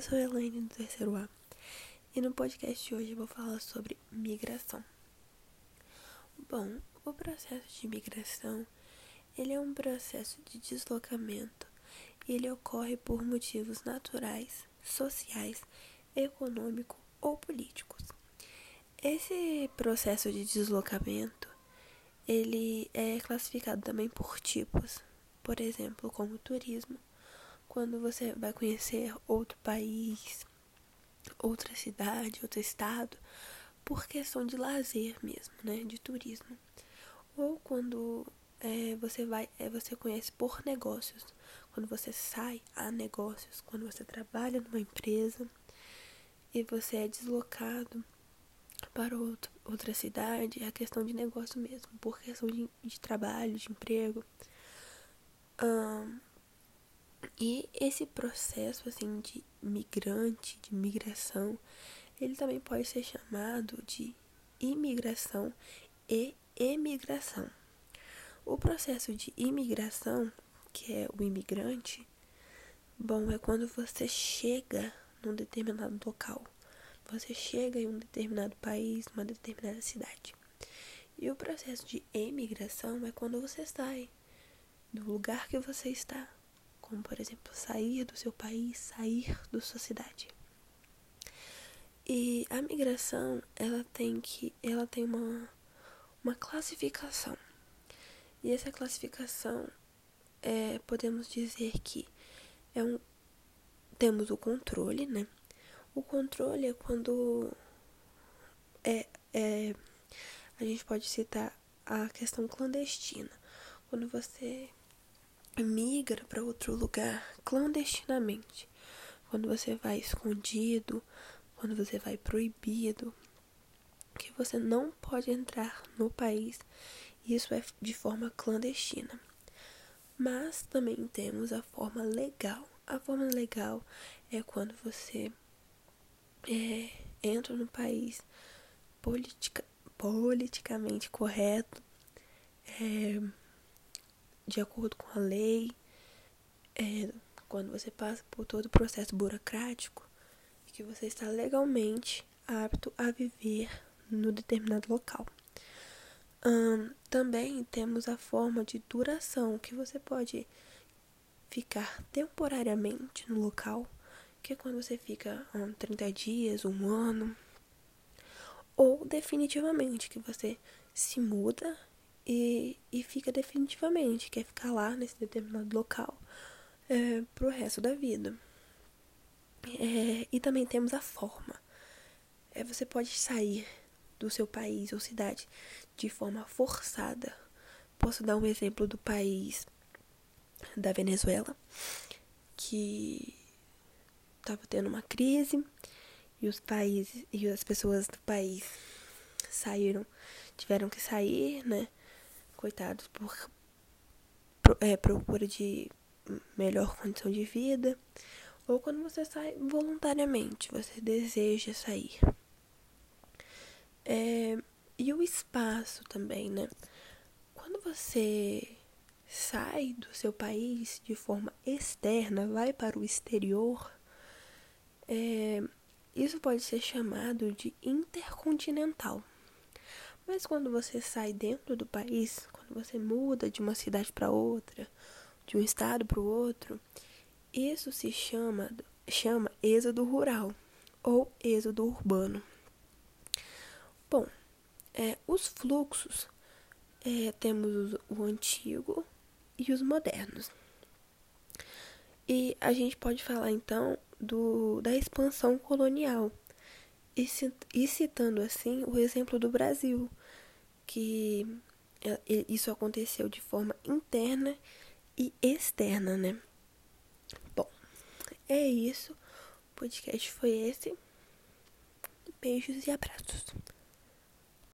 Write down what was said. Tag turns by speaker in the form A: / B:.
A: eu sou Elaine do terceiro A e no podcast de hoje eu vou falar sobre migração. Bom, o processo de migração ele é um processo de deslocamento e ele ocorre por motivos naturais, sociais, econômicos ou políticos. Esse processo de deslocamento ele é classificado também por tipos, por exemplo, como turismo quando você vai conhecer outro país, outra cidade, outro estado, por questão de lazer mesmo, né, de turismo. Ou quando é, você vai, é, você conhece por negócios, quando você sai a negócios, quando você trabalha numa empresa e você é deslocado para outro, outra cidade, é a questão de negócio mesmo, por questão de, de trabalho, de emprego. Um, e esse processo assim de migrante, de migração, ele também pode ser chamado de imigração e emigração. O processo de imigração, que é o imigrante, bom, é quando você chega num determinado local. Você chega em um determinado país, uma determinada cidade. E o processo de emigração é quando você sai do lugar que você está como por exemplo sair do seu país, sair da sua cidade. E a migração, ela tem que, ela tem uma uma classificação. E essa classificação é, podemos dizer que é um temos o controle, né? O controle é quando é, é a gente pode citar a questão clandestina. Quando você migra para outro lugar clandestinamente. Quando você vai escondido, quando você vai proibido, que você não pode entrar no país, isso é de forma clandestina. Mas também temos a forma legal. A forma legal é quando você é, entra no país politica, politicamente correto, é, de acordo com a lei, é, quando você passa por todo o processo burocrático, que você está legalmente apto a viver no determinado local. também temos a forma de duração, que você pode ficar temporariamente no local, que é quando você fica um, 30 dias, um ano, ou definitivamente, que você se muda e, e fica definitivamente, quer ficar lá nesse determinado local é, pro resto da vida. É, e também temos a forma. É, você pode sair do seu país ou cidade de forma forçada. Posso dar um exemplo do país da Venezuela, que estava tendo uma crise e os países e as pessoas do país saíram, tiveram que sair, né? Coitados, por é, procura de melhor condição de vida, ou quando você sai voluntariamente, você deseja sair. É, e o espaço também, né? Quando você sai do seu país de forma externa, vai para o exterior, é, isso pode ser chamado de intercontinental. Mas quando você sai dentro do país, quando você muda de uma cidade para outra, de um estado para o outro, isso se chama, chama êxodo rural ou êxodo urbano. Bom, é, os fluxos é, temos o antigo e os modernos. E a gente pode falar então do, da expansão colonial, e, e citando assim o exemplo do Brasil, que é, isso aconteceu de forma interna e externa, né? Bom, é isso. O podcast foi esse. Beijos e abraços.